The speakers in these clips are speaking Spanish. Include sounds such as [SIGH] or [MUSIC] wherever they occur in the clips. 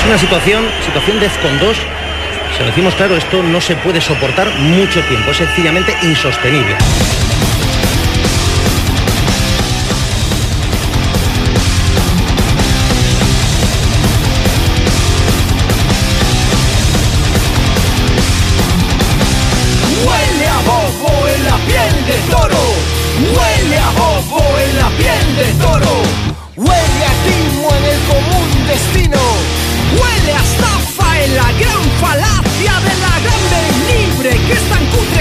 Es una situación, situación de con 2. Se lo decimos claro, esto no se puede soportar mucho tiempo, es sencillamente insostenible. Huele a bobo en la piel de toro.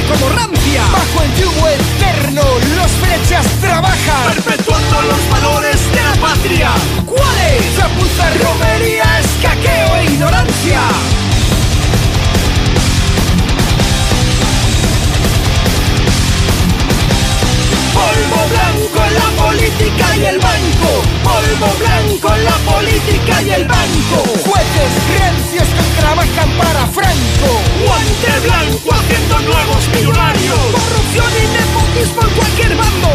como rancia. Bajo el yugo eterno, los flechas trabajan. Perpetuando los valores de la patria. ¿Cuáles? Chapuza, romería, escaqueo e ignorancia. política y el banco. Polvo blanco en la política y el banco. Jueces rencios que trabajan para Franco. Guante blanco haciendo nuevos millonarios. Corrupción y nepotismo en cualquier bando.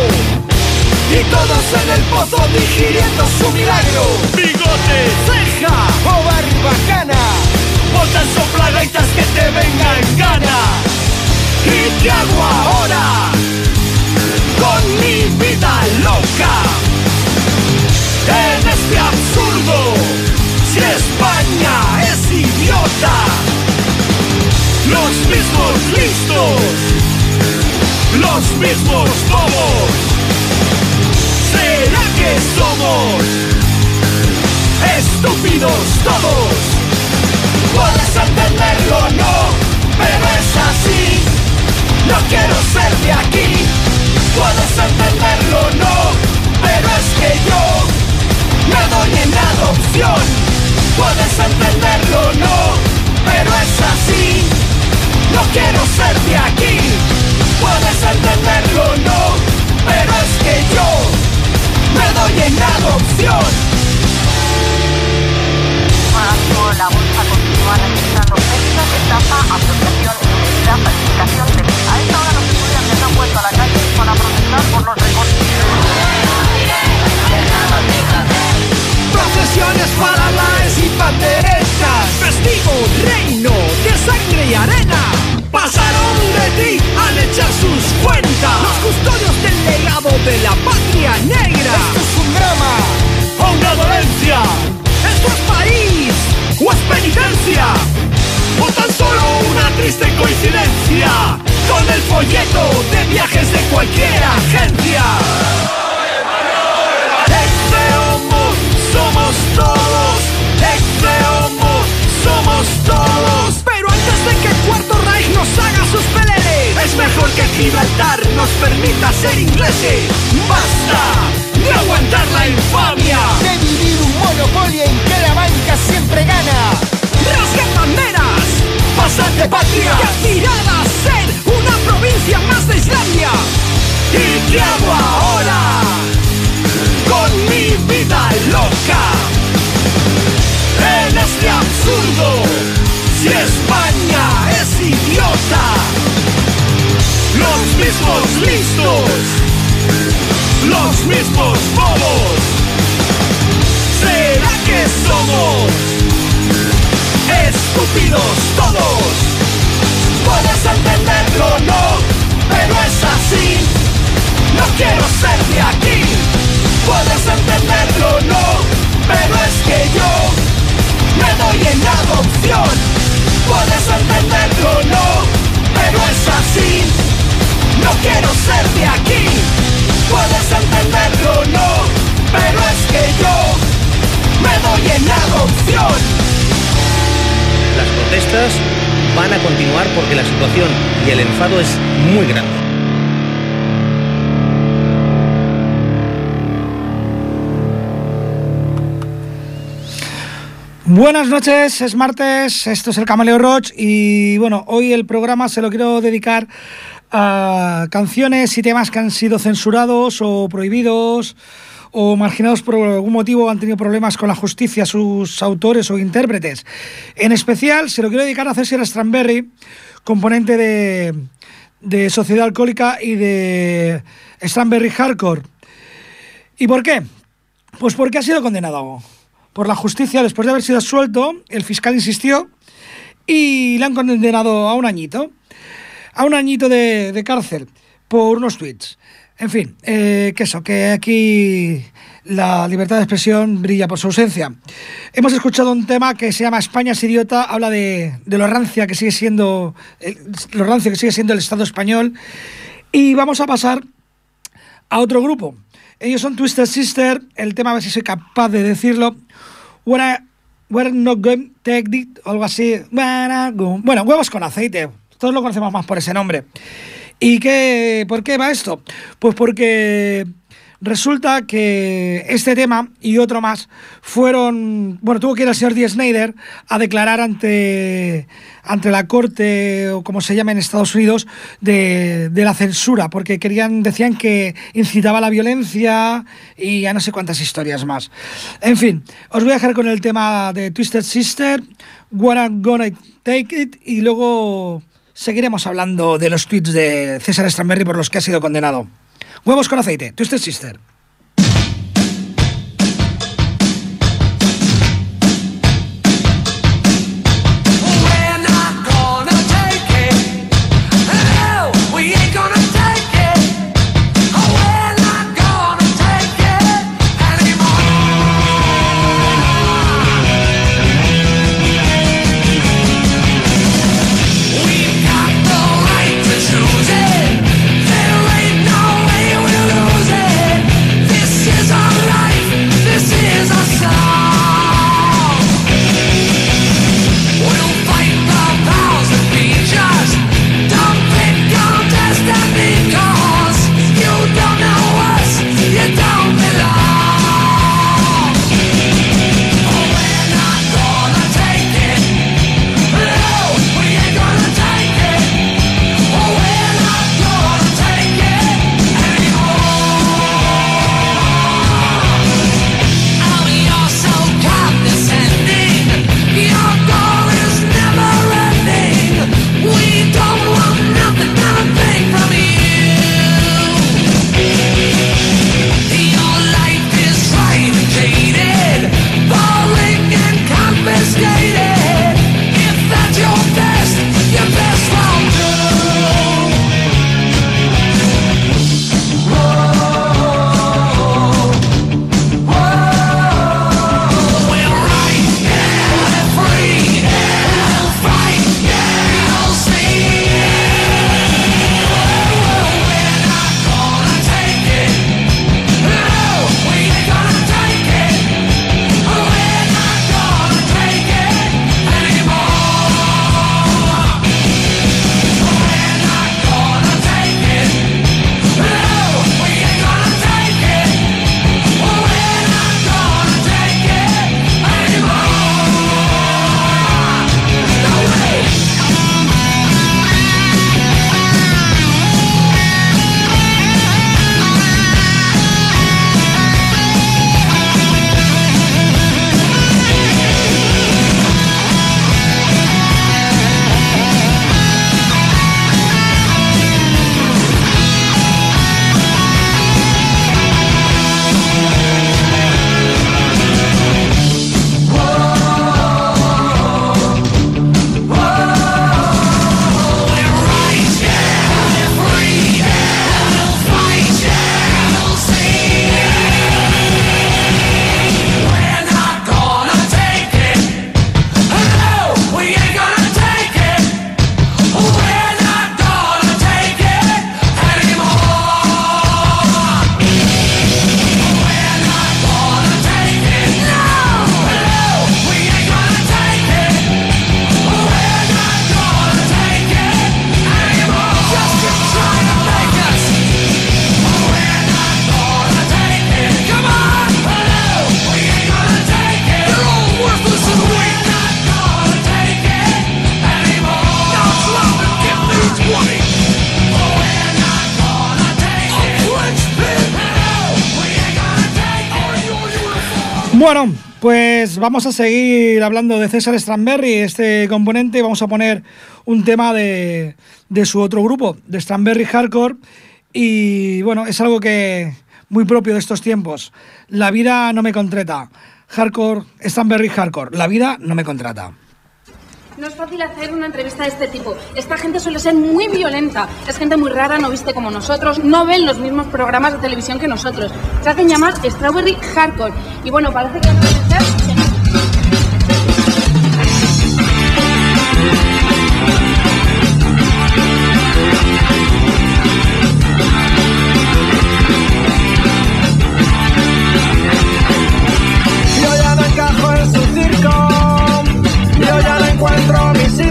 Y todos en el pozo digiriendo su milagro. Bigote, ceja o barbacana. Botas o planaitas que te vengan gana. ¿Y qué hago ahora? con mi vida loca. En este absurdo, si España es idiota, los mismos listos, los mismos bobos, ¿será que somos estúpidos todos? Puedes entenderlo, no, pero es así. No quiero ser de aquí. Puedes entenderlo, no, pero es que yo me doy en adopción. Puedes entenderlo, no, pero es así. No quiero ser de aquí. Puedes entenderlo, no, pero es que yo me doy en adopción. Ahora, la bolsa continúa registrando pesca, estafa, apropiación, falsificación de... A esta hora no se que se han a la calle para protestar por los. Procesiones y panderetas, festivo reino de sangre y arena. Pasaron de ti al echar sus cuentas, los custodios del legado de la patria negra. Esto es un drama o una dolencia. Esto es país o es penitencia o tan solo una triste coincidencia con el folleto de viajes de cualquier agencia. Este homo somos todos, este homo somos todos. Pero antes de que Cuarto Reich nos haga sus peleles, es mejor que Gibraltar nos permita ser ingleses. ¡Basta! de aguantar la infamia, de vivir un monopolio en que la banca siempre gana. ¡Rasguen bandera! pasante patria aspiraba a ser una provincia más de Islandia. ¿Y qué hago ahora con mi vida loca? En este absurdo, si España es idiota, los mismos protestas van a continuar porque la situación y el enfado es muy grande. Buenas noches, es martes, esto es el Camaleo Roach y bueno, hoy el programa se lo quiero dedicar a canciones y temas que han sido censurados o prohibidos o marginados por algún motivo han tenido problemas con la justicia sus autores o intérpretes. En especial se lo quiero dedicar a César Stranberry, componente de, de Sociedad Alcohólica y de Stranberry Hardcore. ¿Y por qué? Pues porque ha sido condenado por la justicia después de haber sido absuelto, el fiscal insistió y le han condenado a un añito, a un añito de, de cárcel por unos tweets. En fin, eh, que eso, que aquí la libertad de expresión brilla por su ausencia. Hemos escuchado un tema que se llama España es idiota, habla de, lo rancia que sigue siendo lo rancio que sigue siendo el Estado español y vamos a pasar a otro grupo. Ellos son Twisted Sister, el tema a ver si soy capaz de decirlo. We're, we're not going take it, algo así. Bueno, huevos con aceite. Todos lo conocemos más por ese nombre. ¿Y qué, por qué va esto? Pues porque Resulta que este tema y otro más fueron, bueno, tuvo que ir el señor D. Snyder a declarar ante, ante la corte, o como se llama en Estados Unidos, de, de la censura, porque querían, decían que incitaba a la violencia y a no sé cuántas historias más. En fin, os voy a dejar con el tema de Twisted Sister, What I'm Gonna Take It, y luego seguiremos hablando de los tweets de César Stramberry por los que ha sido condenado. Huevos con aceite, Twisted Sister. Vamos a seguir hablando de César Stramberry, este componente, y vamos a poner un tema de, su otro grupo, de Stramberry Hardcore. Y bueno, es algo que muy propio de estos tiempos. La vida no me contreta. hardcore, Stanberry hardcore. La vida no me contrata. No es fácil hacer una entrevista de este tipo. Esta gente suele ser muy violenta. Es gente muy rara, no viste como nosotros, no ven los mismos programas de televisión que nosotros. Se hacen llamar Strawberry Hardcore. Y bueno, parece que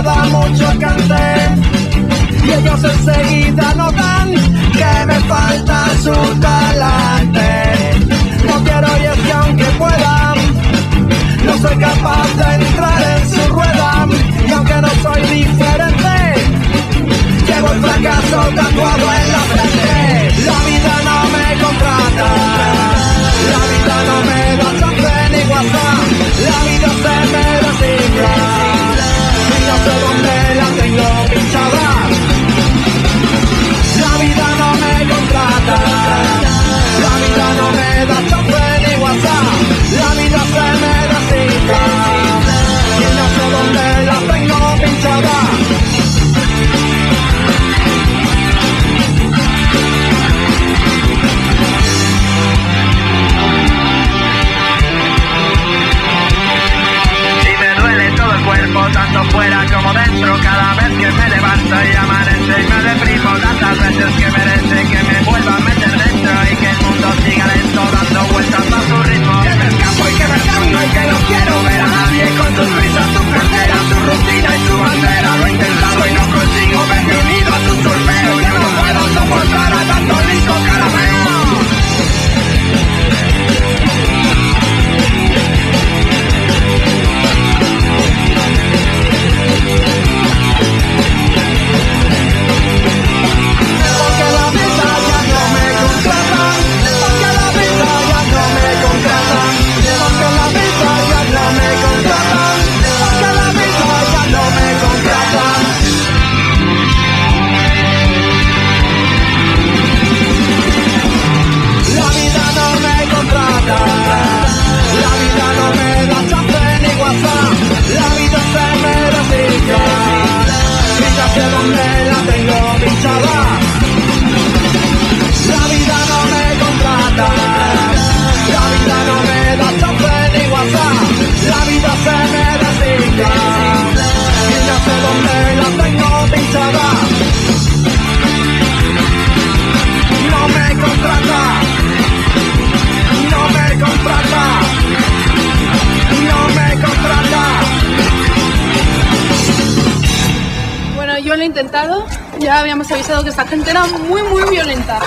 mi cara da mucho cante y ellos enseguida notan que me falta su talante. No quiero y es que aunque pueda, no soy capaz de entrar en su rueda. Y aunque no soy diferente, llevo el fracaso tatuado en la frente. La vida no me contrata, la vida no me da chance ni WhatsApp, ya habíamos avisado que esta gente era muy, muy violenta.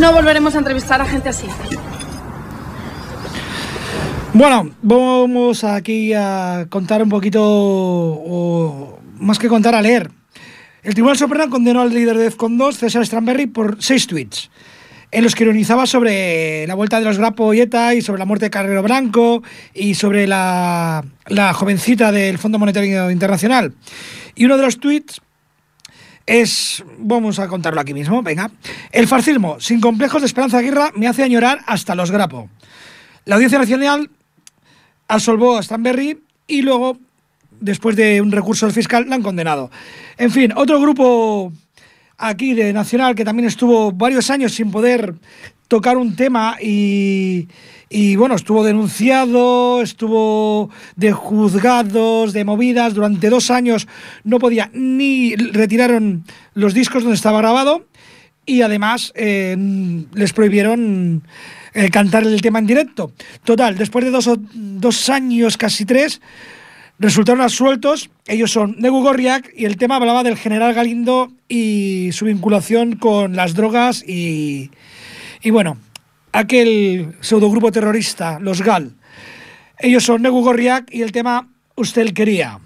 No volveremos a entrevistar a gente así. Bueno, vamos aquí a contar un poquito, o más que contar, a leer. El Tribunal Supremo condenó al líder de DEFCON 2, César Stramberry, por seis tweets, en los que ironizaba sobre la vuelta de los Grapo y ETA y sobre la muerte de Carrero Branco y sobre la, la jovencita del Fondo Monetario Internacional. Y uno de los tweets es, vamos a contarlo aquí mismo, venga. El fascismo, sin complejos de Esperanza Aguirre, me hace añorar hasta los grapo. La Audiencia Nacional absolvó a Stanberry y luego, después de un recurso del fiscal, la han condenado. En fin, otro grupo aquí de Nacional que también estuvo varios años sin poder tocar un tema y, y bueno, estuvo denunciado, estuvo de juzgados, de movidas, durante dos años no podía ni retiraron los discos donde estaba grabado y además eh, les prohibieron eh, cantar el tema en directo. Total, después de dos, dos años, casi tres, resultaron absueltos. Ellos son Negu Gorriak y el tema hablaba del general Galindo y su vinculación con las drogas y, y bueno, aquel pseudogrupo terrorista, los GAL. Ellos son Negu Gorriak y el tema Usted quería.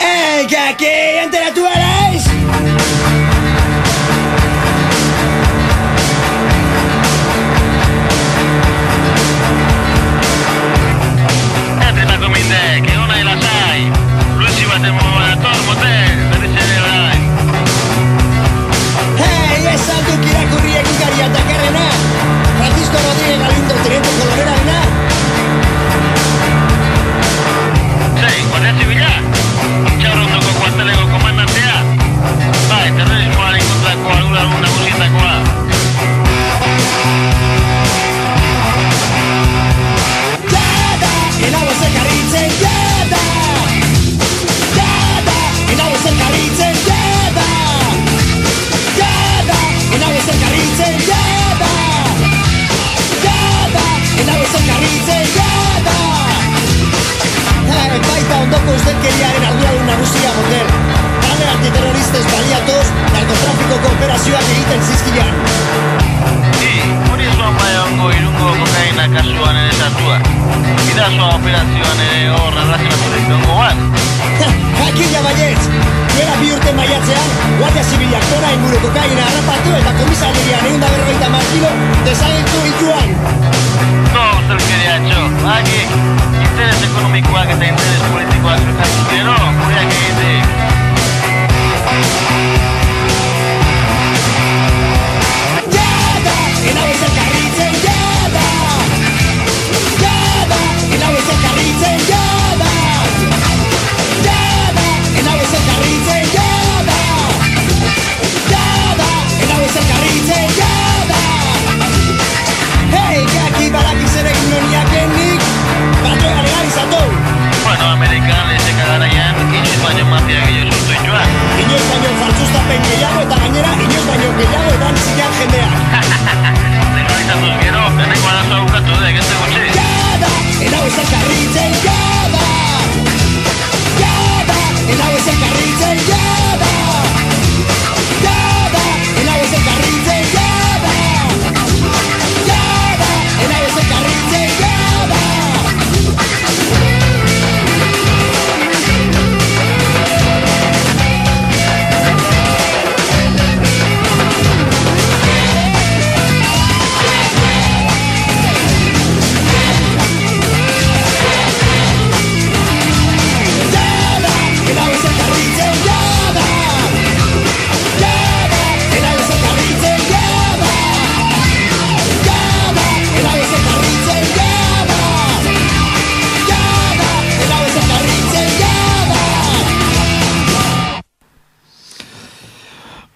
¡Eh, que Augusto Rodríguez el teniente coronel Aguilar. Sí, con. Baita ondoko ustelkeriaren arduradun nagusia motel. Talde antiterroristes baliatuz, narkotrafikoko operazioak egiten zizkian. I, hori zuan bai ongo irungo kokaina kasuan ere sartua. Idazua operazioan ere hor arrazionatu ditu bat. [LAUGHS] Jakina baietz! Duela bi urte maiatzean, Guardia Zibilak tona inguru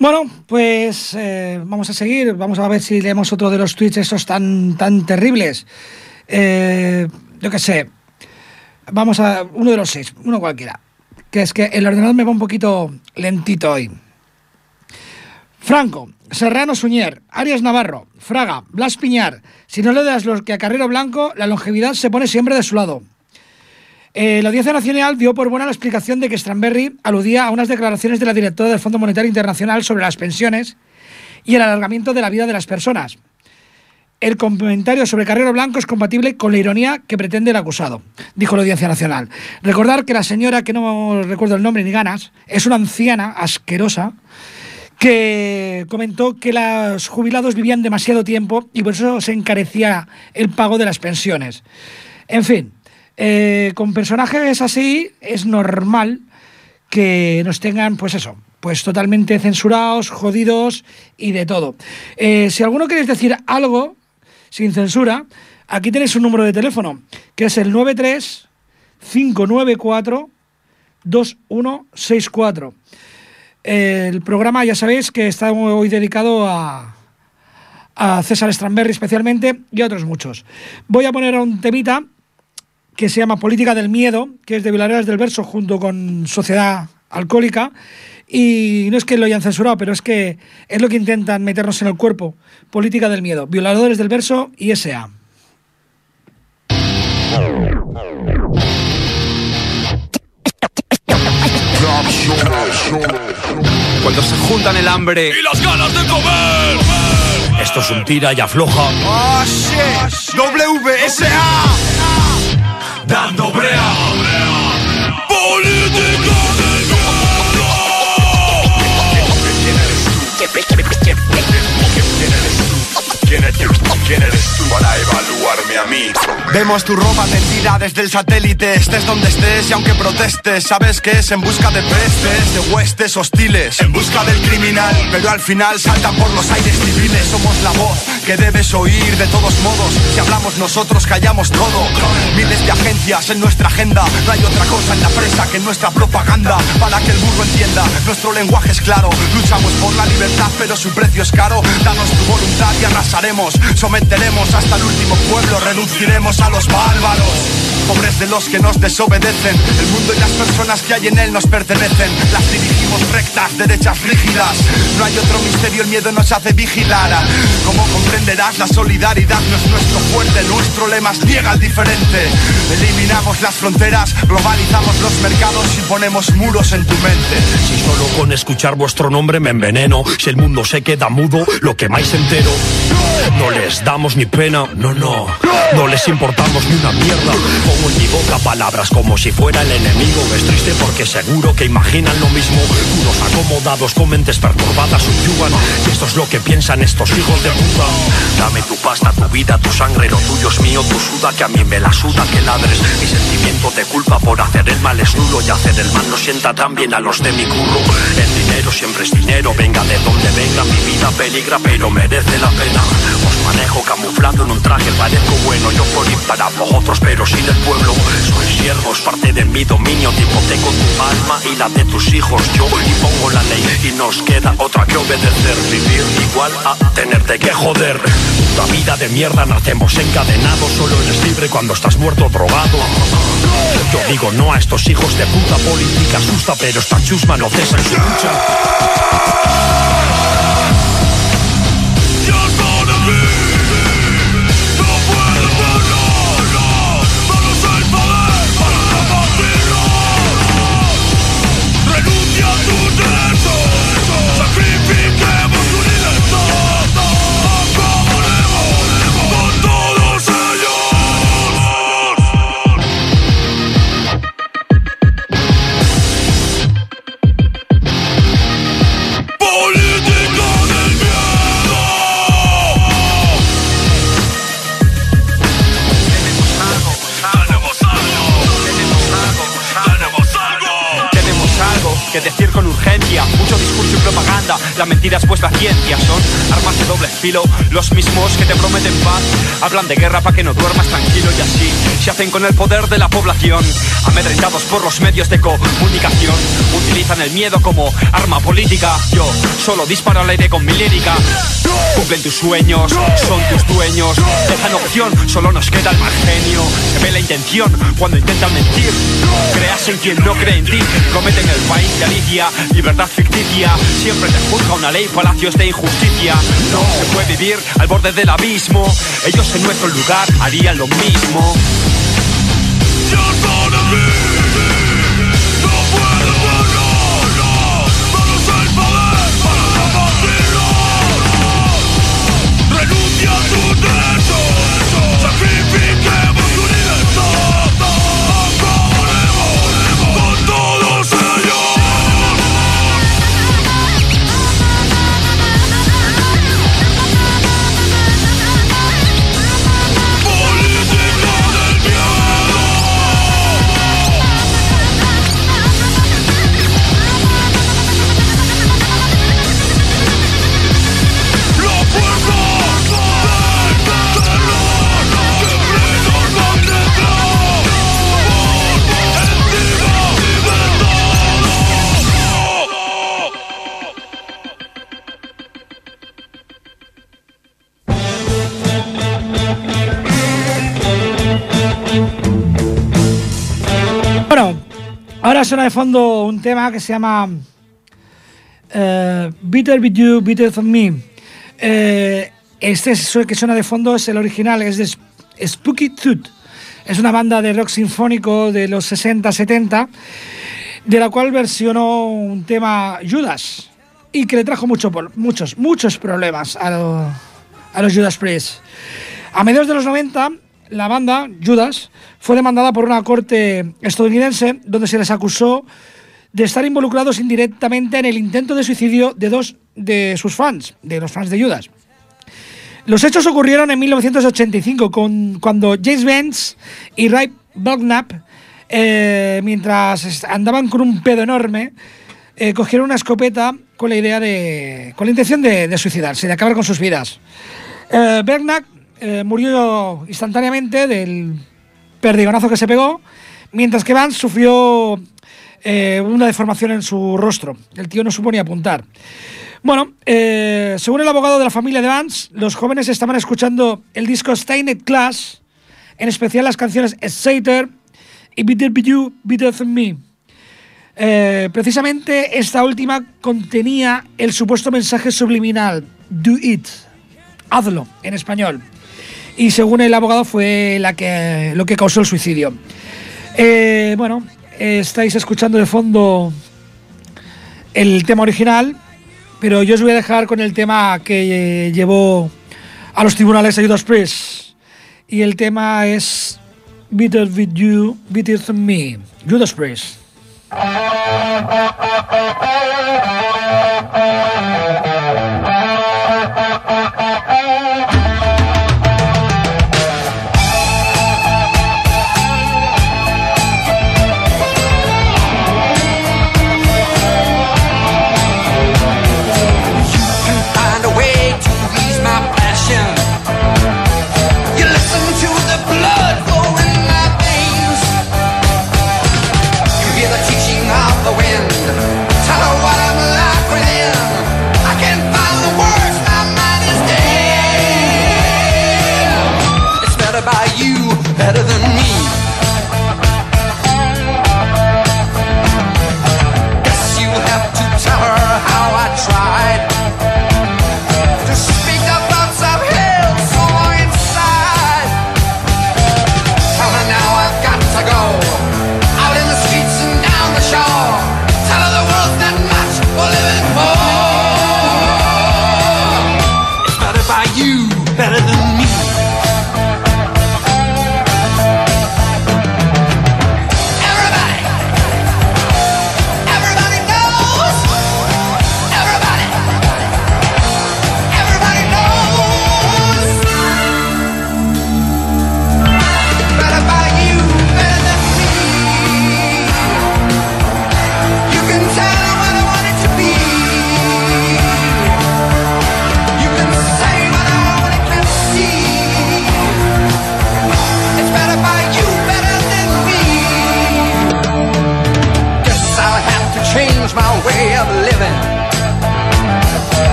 Bueno, pues eh, vamos a seguir. Vamos a ver si leemos otro de los tweets esos tan, tan terribles. Eh, yo qué sé. Vamos a uno de los seis, uno cualquiera. Que es que el ordenador me va un poquito lentito hoy. Franco, Serrano Suñer, Arias Navarro, Fraga, Blas Piñar. Si no le das lo que a Carrero Blanco, la longevidad se pone siempre de su lado. Eh, la Audiencia Nacional dio por buena la explicación de que Stramberry aludía a unas declaraciones de la directora del Fondo Monetario Internacional sobre las pensiones y el alargamiento de la vida de las personas. El comentario sobre Carrero Blanco es compatible con la ironía que pretende el acusado, dijo la Audiencia Nacional. Recordar que la señora, que no recuerdo el nombre ni ganas, es una anciana asquerosa que comentó que los jubilados vivían demasiado tiempo y por eso se encarecía el pago de las pensiones. En fin, eh, con personajes así es normal que nos tengan, pues eso, pues totalmente censurados, jodidos y de todo. Eh, si alguno queréis decir algo sin censura, aquí tenéis un número de teléfono, que es el 93 594 2164. El programa, ya sabéis, que está hoy dedicado a, a César Stramberry especialmente y a otros muchos. Voy a poner un temita que se llama Política del Miedo, que es de Vilareas del Verso junto con Sociedad Alcohólica. Y no es que lo hayan censurado, pero es que es lo que intentan meternos en el cuerpo. Política del miedo. Violadores del verso y S.A. Cuando se juntan el hambre y las ganas de comer. Esto es un tira y afloja. ¡Oh, shit! WSA. Dando brea. Política del ¿Quién eres tú? ¿Quién eres tú para evaluarme a mí? Vemos tu ropa tendida desde el satélite, estés donde estés y aunque protestes, sabes que es en busca de pestes, de huestes hostiles, en busca del criminal, pero al final saltan por los aires civiles. Somos la voz que debes oír de todos modos. Si hablamos nosotros, callamos todo. Miles de agencias en nuestra agenda, no hay otra cosa en la presa que nuestra propaganda. Para que el burro entienda, nuestro lenguaje es claro. Luchamos por la libertad, pero su precio es caro. Danos tu voluntad y arrasaremos, someteremos hasta el último pueblo, reduciremos a los bárbaros. Pobres de los que nos desobedecen, el mundo y las personas que hay en él nos pertenecen. Las dirigimos rectas, derechas rígidas. No hay otro misterio, el miedo nos hace vigilar. Como comprenderás, la solidaridad no es nuestro fuerte, nuestro lema es niega al diferente. Eliminamos las fronteras, globalizamos los mercados y ponemos muros en tu mente. Si solo con escuchar vuestro nombre me enveneno, si el mundo se queda mudo, lo que más entero. No les damos ni pena, no, no. No les importamos ni una mierda. Pongo en mi boca palabras como si fuera el enemigo. Es triste porque seguro que imaginan lo mismo. Unos acomodados con mentes perturbadas Y esto es lo que piensan estos hijos de puta. Dame tu pasta, tu vida, tu sangre, lo tuyo es mío, tu suda, que a mí me la suda que ladres. Mi sentimiento de culpa por hacer el mal es nulo y hacer el mal no sienta tan bien a los de mi curro. El dinero siempre es dinero, venga de donde venga, mi vida peligra, pero merece la pena. Manejo camuflado en un traje, parezco bueno, yo por ir para vosotros, pero sin el pueblo. Soy siervo, es parte de mi dominio, te hipoteco tu alma y la de tus hijos. Yo impongo la ley y nos queda otra que obedecer. Vivir igual a tenerte que joder. Puta vida de mierda, nacemos encadenados, solo eres libre cuando estás muerto drogado. Yo digo no a estos hijos de puta política asusta, pero esta chusma no cesa en su lucha. La mentira es pues ciencia Son armas de doble filo Los mismos que te prometen paz. Hablan de guerra para que no duermas tranquilo Y así se hacen con el poder de la población. Amedrentados por los medios de comunicación Utilizan el miedo como arma política. Yo solo disparo al aire con mi lírica. Cumplen tus sueños, son tus dueños Dejan opción, solo nos queda el mal genio Se ve la intención cuando intentan mentir. Creas en quien no cree en ti Prometen el país de Alicia Libertad ficticia Siempre te juzga una ley, palacios de injusticia. No se puede vivir al borde del abismo. Ellos en nuestro lugar harían lo mismo. Be, no suena de fondo un tema que se llama eh, Bitter With You, Bitter Than Me. Eh, este que suena de fondo es el original, es de Sp- Spooky Tooth. Es una banda de rock sinfónico de los 60-70, de la cual versionó un tema Judas y que le trajo mucho, muchos, muchos problemas a, lo- a los Judas Priest. A mediados de los 90, la banda, Judas, fue demandada por una corte estadounidense donde se les acusó de estar involucrados indirectamente en el intento de suicidio de dos de sus fans, de los fans de Judas. Los hechos ocurrieron en 1985, con, cuando James Vance y Ray Belknap, eh, mientras andaban con un pedo enorme, eh, cogieron una escopeta con la idea de. con la intención de, de suicidarse, de acabar con sus vidas. Eh, Belknap eh, murió instantáneamente del perdigonazo que se pegó, mientras que Vance sufrió eh, una deformación en su rostro. El tío no supo ni apuntar. Bueno, eh, según el abogado de la familia de Vance, los jóvenes estaban escuchando el disco Stained Class, en especial las canciones Sater y Bitter Be You, Bitter Than Me. Precisamente esta última contenía el supuesto mensaje subliminal, Do It, hazlo, en español. Y según el abogado fue lo que causó el suicidio. Eh, bueno, estáis escuchando de fondo el tema original, pero yo os voy a dejar con el tema que eh, llevó a los tribunales a Judas Priest. Y el tema es Bitter With You, Bitter Than Me, Judas Priest. [LAUGHS]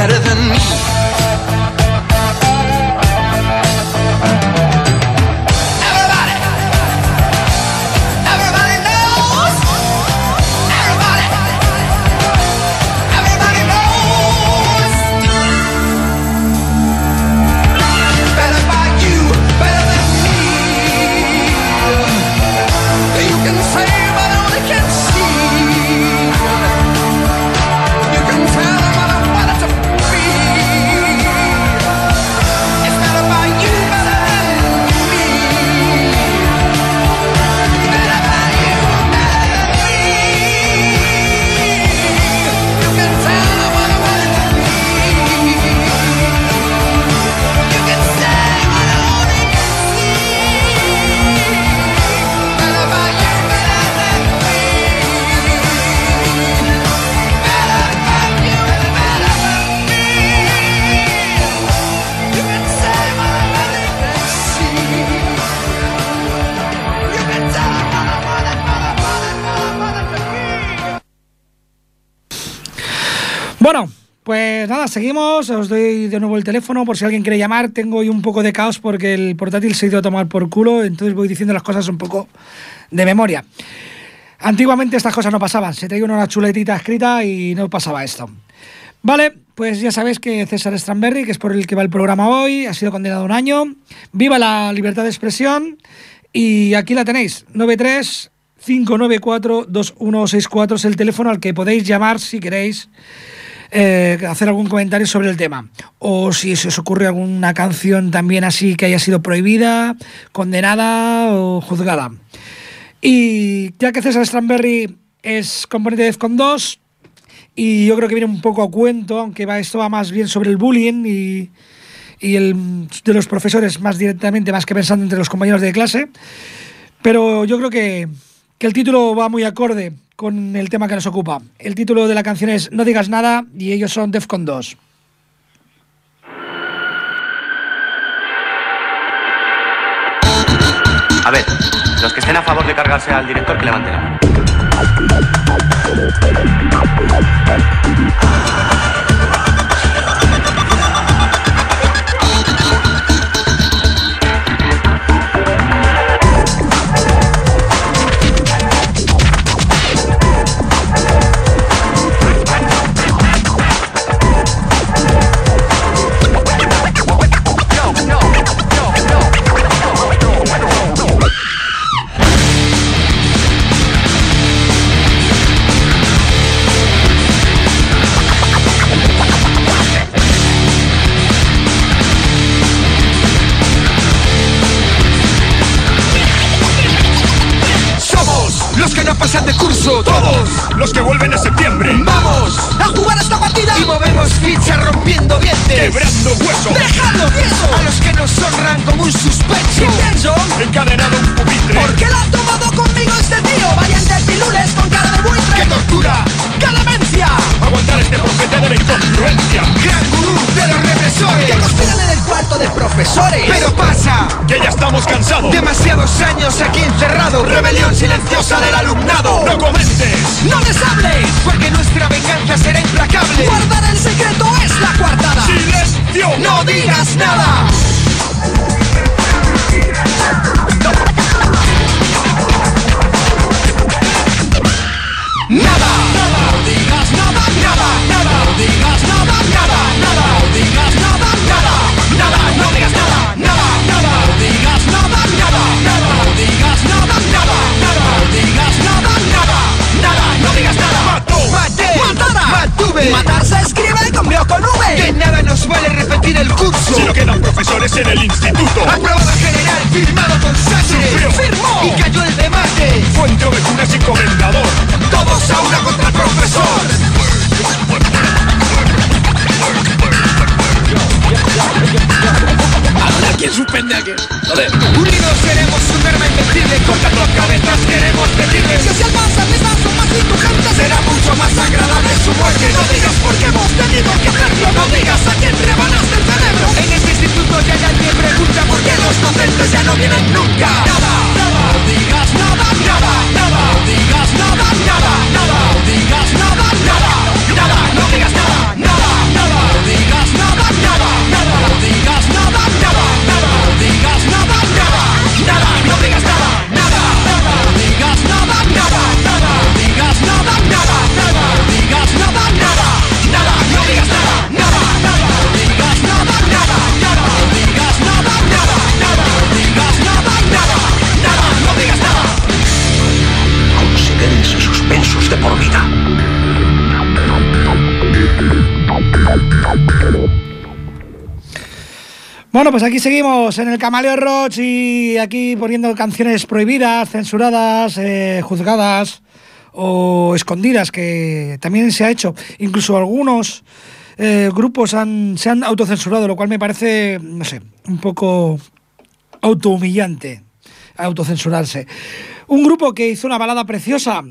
better than me. Seguimos. Os doy de nuevo el teléfono por si alguien quiere llamar. Tengo hoy un poco de caos porque el portátil se ha ido a tomar por culo, entonces voy diciendo las cosas un poco de memoria. Antiguamente estas cosas no pasaban. Se traía una chuletita escrita y no pasaba esto. Vale, pues ya sabéis que César Stramberry, que es por el que va el programa hoy, ha sido condenado un año. Viva la libertad de expresión. Y aquí la tenéis, 93 594 2164 es el teléfono al que podéis llamar si queréis eh, hacer algún comentario sobre el tema. O si se os ocurre alguna canción también así que haya sido prohibida, condenada o juzgada. Y ya que César Stramberry es componente de Defcon 2, y yo creo que viene un poco a cuento, aunque va, esto va más bien sobre el bullying y, y el de los profesores más directamente, más que pensando entre los compañeros de clase. Pero yo creo que, que el título va muy acorde con el tema que nos ocupa. El título de la canción es No digas nada y ellos son Defcon 2. A ver, los que estén a favor de cargarse al director, que levanten la mano. Pasan de curso, todos los que vuelven en septiembre. Vamos a movemos fichas rompiendo dientes, Quebrando huesos. dejando tieso a los que nos honran como un suspenso. Pienso, Encadenado un pupitre. ¿por qué la ha tomado conmigo este tío? Valientes pilules con cara de buitre. ¡Qué tortura! ¡Calemencia! Aguantar este profeta de la incongruencia. Gran gurú de los represores que conspiran en el cuarto de profesores. Pero pasa, Que ya estamos cansados. demasiados años aquí encerrados. Rebelión silenciosa del alumnado. No comentes. ¡No les hables! Porque nuestra venganza será implacable. Guardar el secreto es la coartada. ¡Silencio! ¡No digas nada! ¡Nada! ¡No digas nada! ¡Nada! ¡Nada! ¡No digas nada! ¡Nada! ¡Nada! ¡No digas nada! ¡Nada! ¡Nada! ¡No digas nada! ¡Nada! ¡Nada! ¡No digas nada! ¡Nada! ¡Nada! ¡No digas nada! ¡Nada! ¡Nada! ¡No digas nada! ¡Nada! ¡Nada! ¡No digas nada! ¡Maté! ¡Matada! ¡Mantuve! ¡Matar se escribe o con V! ¡Que nada nos vale repetir el curso! Si no quedan profesores en el instituto. Aprobado general, firmado con sangre. Firmó y cayó el debate Fuente ovejunas y comendador. Todos a una contra el profesor ¿Quién suspende a quién? Unidos seremos un arma invencible Cortando cabezas queremos decirles si al más arriba son más indulgentes Será mucho más agradable su muerte No digas por qué hemos tenido que hacerlo No digas a quién rebanaste el cerebro En este instituto ya hay alguien pregunta ¿Por qué los docentes ya no vienen nunca? Nada, nada, no digas nada Nada, nada, no digas nada Nada, nada, no digas nada Nada, nada, no digas nada, Bueno, pues aquí seguimos en el Camaleo Roach y aquí poniendo canciones prohibidas, censuradas, eh, juzgadas o escondidas, que también se ha hecho. Incluso algunos eh, grupos han, se han autocensurado, lo cual me parece, no sé, un poco autohumillante autocensurarse. Un grupo que hizo una balada preciosa,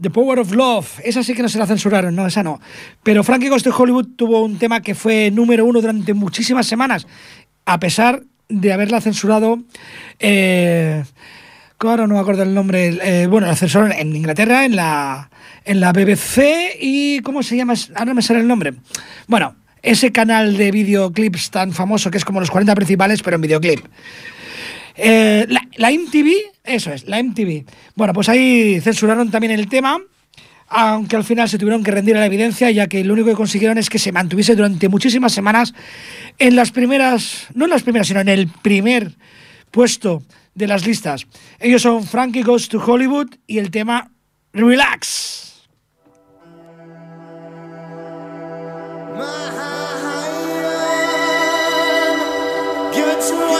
The Power of Love, esa sí que no se la censuraron, no, esa no. Pero Frankie Ghost de Hollywood tuvo un tema que fue número uno durante muchísimas semanas, a pesar de haberla censurado eh, ahora no me acuerdo el nombre, eh, bueno, la censuraron en Inglaterra, en la, en la BBC y ¿cómo se llama? Ahora no me sale el nombre. Bueno, ese canal de videoclips tan famoso que es como los 40 principales, pero en videoclip. Eh, la, MTV, eso es, la MTV. Bueno, pues ahí censuraron también el tema, aunque al final se tuvieron que rendir a la evidencia, ya que lo único que consiguieron es que se mantuviese durante muchísimas semanas en las primeras, no en las primeras, sino en el primer puesto de las listas. Ellos son Frankie Goes to Hollywood y el tema Relax. One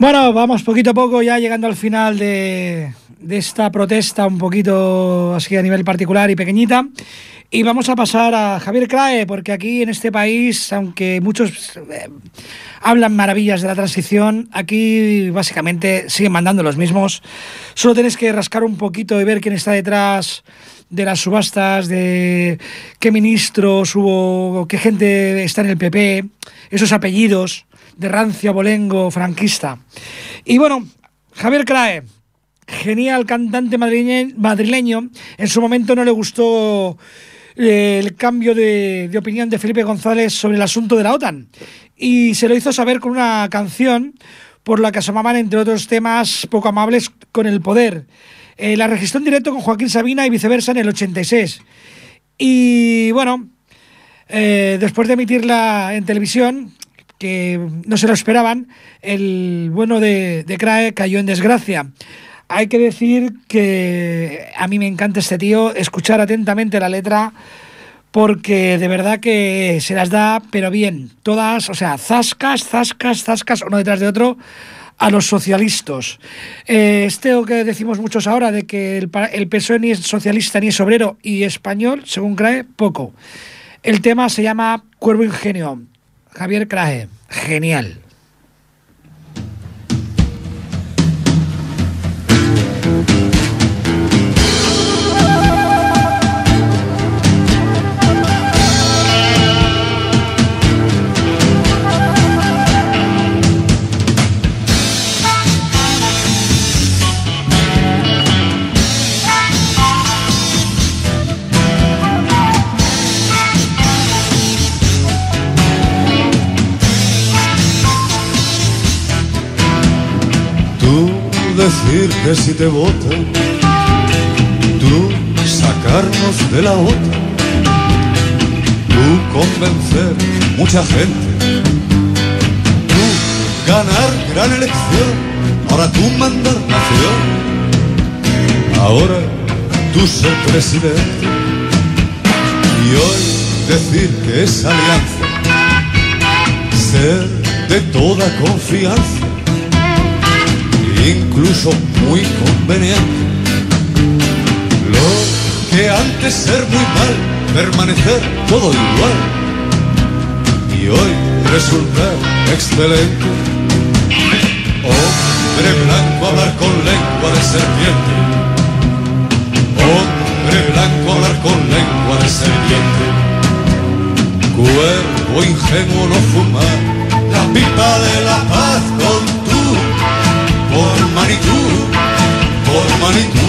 Bueno, vamos poquito a poco ya llegando al final de, de esta protesta un poquito así a nivel particular y pequeñita. Y vamos a pasar a Javier Crae, porque aquí en este país, aunque muchos eh, hablan maravillas de la transición, aquí básicamente siguen mandando los mismos. Solo tienes que rascar un poquito y ver quién está detrás de las subastas, de qué ministros hubo, qué gente está en el PP, esos apellidos de rancio abolengo franquista. Y bueno, Javier Crae, genial cantante madrileño. En su momento no le gustó eh, el cambio de, de opinión de Felipe González sobre el asunto de la OTAN y se lo hizo saber con una canción por la que asomaban, entre otros temas poco amables, con el poder. Eh, la registró en directo con Joaquín Sabina y viceversa en el 86. Y bueno, eh, después de emitirla en televisión, que no se lo esperaban, el bueno de, de Crae cayó en desgracia. Hay que decir que a mí me encanta este tío, escuchar atentamente la letra, porque de verdad que se las da, pero bien, todas, o sea, zascas, zascas, zascas, uno detrás de otro, a los socialistas. Eh, este que decimos muchos ahora de que el, el PSOE ni es socialista ni es obrero y español, según Crae, poco. El tema se llama Cuervo Ingenio. Javier Crae, genial. Decir que si te votan, tú sacarnos de la otra, tú convencer mucha gente, tú ganar gran elección, ahora tú mandar nación, ahora tú ser presidente. Y hoy decir que es alianza, ser de toda confianza incluso muy conveniente. Lo que antes ser muy mal, permanecer todo igual. Y hoy resultar excelente. Hombre blanco hablar con lengua de serpiente. Hombre blanco hablar con lengua de serpiente. Cuerpo ingenuo no fumar, la pipa de la paz por Manitú, por Manitú.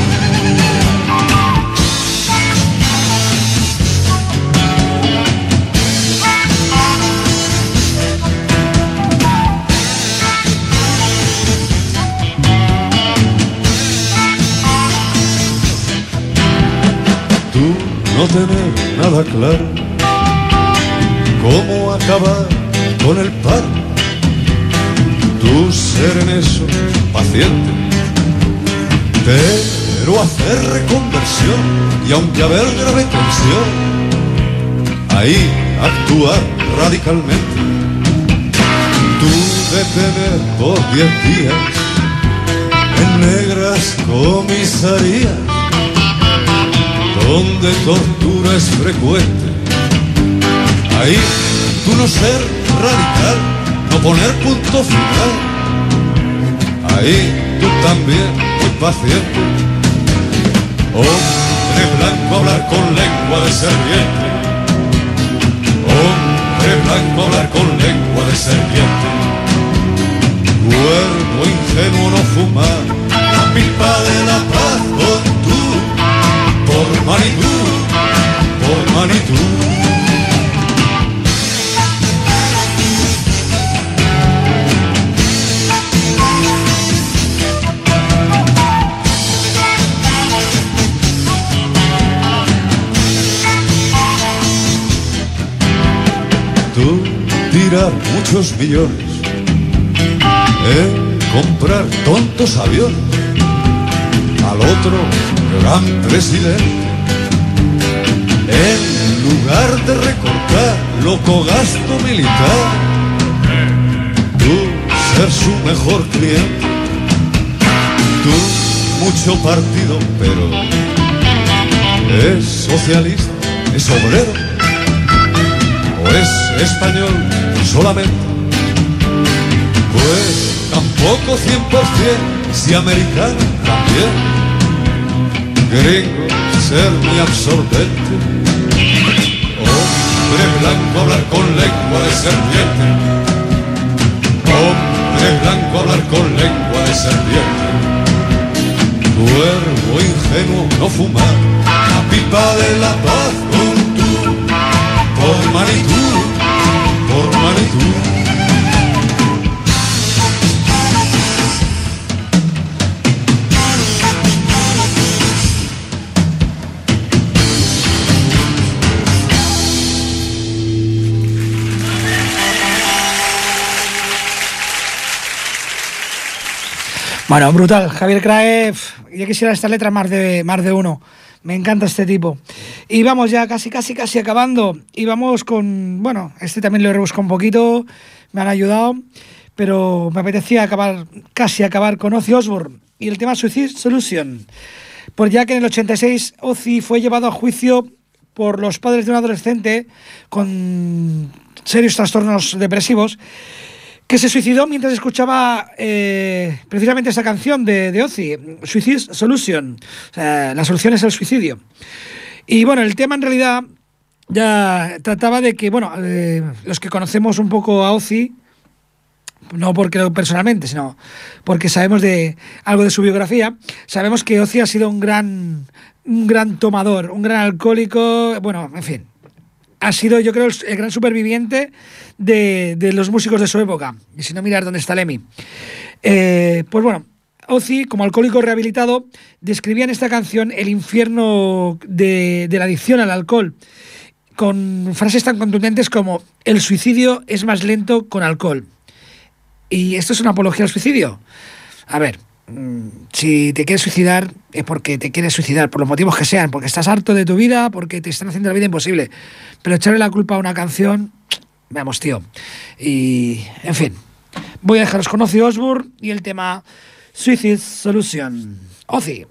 Tú no tener nada claro, cómo acabar con el paro tú ser en eso paciente, pero hacer reconversión y aunque haber grave tensión, ahí actuar radicalmente. Tú detener por diez días en negras comisarías, donde tortura es frecuente. Ahí tú no ser radical no poner punto final. Ahí tú también, muy paciente. Hombre blanco hablar con lengua de serpiente. Hombre blanco hablar con lengua de serpiente. Cuerpo ingenuo no fumar, la pipa de la paz con tú. Por Manitú, por Manitú. Muchos millones en comprar tontos aviones al otro gran presidente. En lugar de recortar loco gasto militar, tú ser su mejor cliente. Tú mucho partido, pero es socialista, es obrero o es español solamente. Pues tampoco 100% si americano también. Gringo, ser muy absorbente. Hombre blanco hablar con lengua de serpiente. Hombre blanco hablar con lengua de serpiente. Cuervo ingenuo, no fumar La pipa de la paz con tú Por Bueno, brutal. Javier Crae, ya quisiera esta letra más de, más de uno. Me encanta este tipo. Y vamos ya casi, casi, casi acabando. Y vamos con, bueno, este también lo he rebuscado un poquito, me han ayudado, pero me apetecía acabar, casi acabar con Ozzy Osbourne y el tema Suicide Solution. Por ya que en el 86 Ozzy fue llevado a juicio por los padres de un adolescente con serios trastornos depresivos que se suicidó mientras escuchaba eh, precisamente esta canción de, de Ozzy, Suicide Solution. O sea, la solución es el suicidio. Y bueno, el tema en realidad ya trataba de que, bueno, eh, los que conocemos un poco a Ozzy, no porque lo personalmente, sino porque sabemos de algo de su biografía, sabemos que Ozzy ha sido un gran, un gran tomador, un gran alcohólico, bueno, en fin, ha sido, yo creo, el, gran superviviente de, de los músicos de su época. Y si no, mirar dónde está Lemmy. Eh, pues bueno, Ozzy, como alcohólico rehabilitado, describía en esta canción el infierno de, la adicción al alcohol, con frases tan contundentes como el suicidio es más lento con alcohol. ¿Y esto es una apología al suicidio? A ver, mm, si te quieres suicidar es porque te quieres suicidar, por los motivos que sean, porque estás harto de tu vida, porque te están haciendo la vida imposible. Pero echarle la culpa a una canción, veamos, tío. Y, en fin, voy a dejaros con Ozzy Osbourne y el tema Suicide Solution. Ozzy.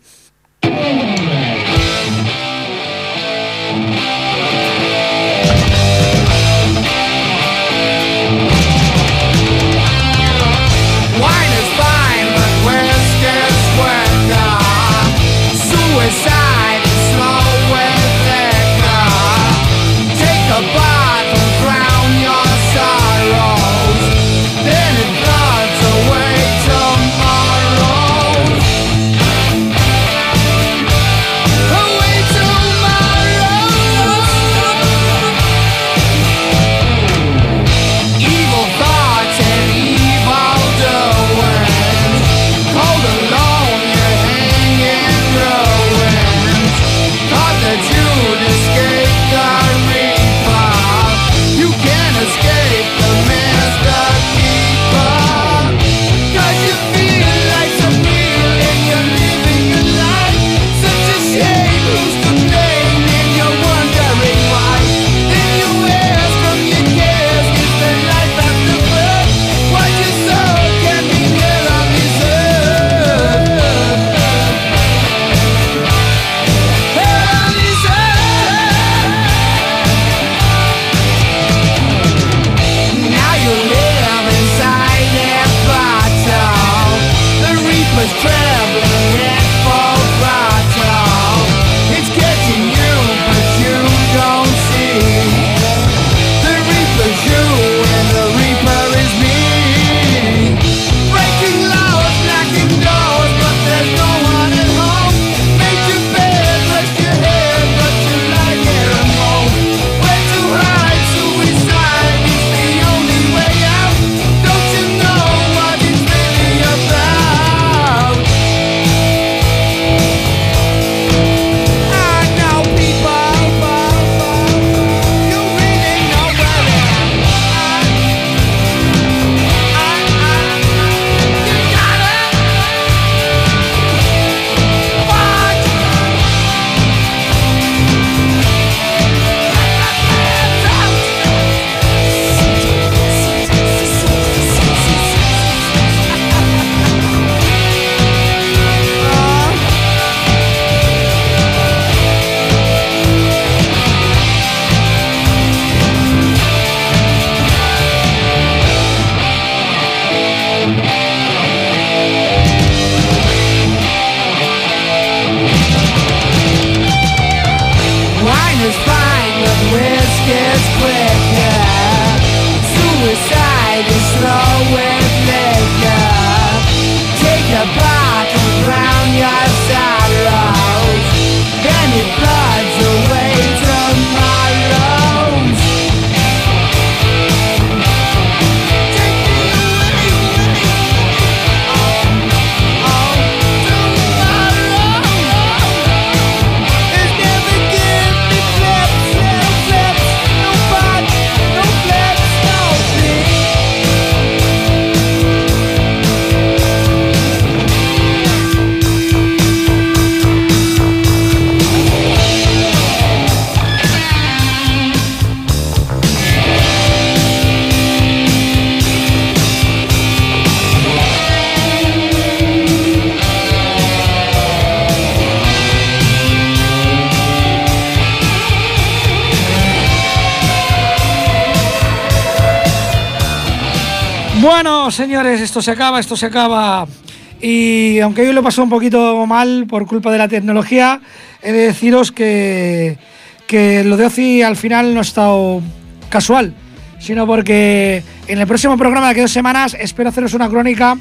Señores, esto se acaba, esto se acaba. Y aunque hoy lo pasó un poquito mal por culpa de la tecnología, he de deciros que, que lo de Ozi al final no ha estado casual, sino porque en el próximo programa de aquí dos semanas espero haceros una crónica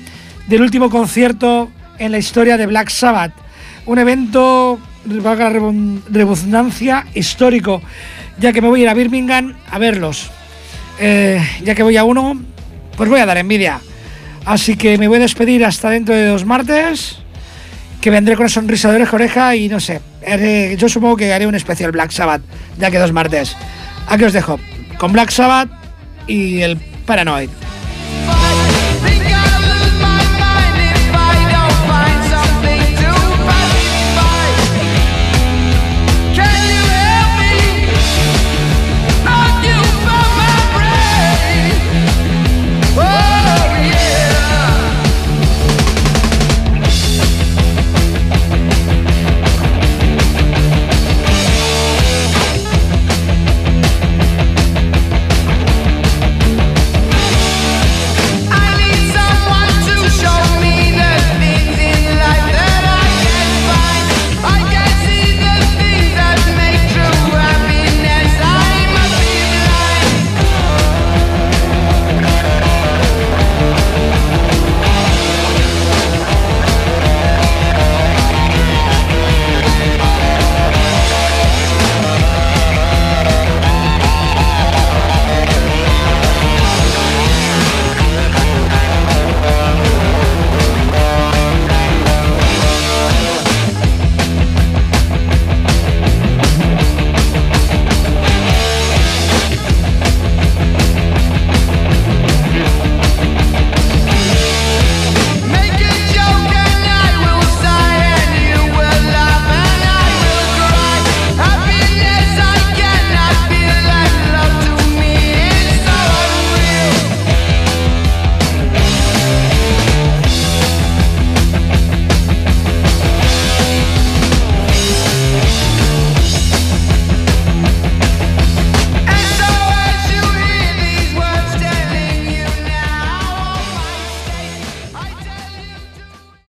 del último concierto en la historia de Black Sabbath. Un evento, valga la redundancia, histórico, ya que me voy a ir a Birmingham a verlos. Eh, ya que voy a uno, pues voy a dar envidia. Así que me voy a despedir hasta dentro de dos martes, que vendré con una sonrisa de oreja y no sé, yo supongo que haré un especial Black Sabbath, ya que dos martes. Aquí os dejo, con Black Sabbath y el Paranoid.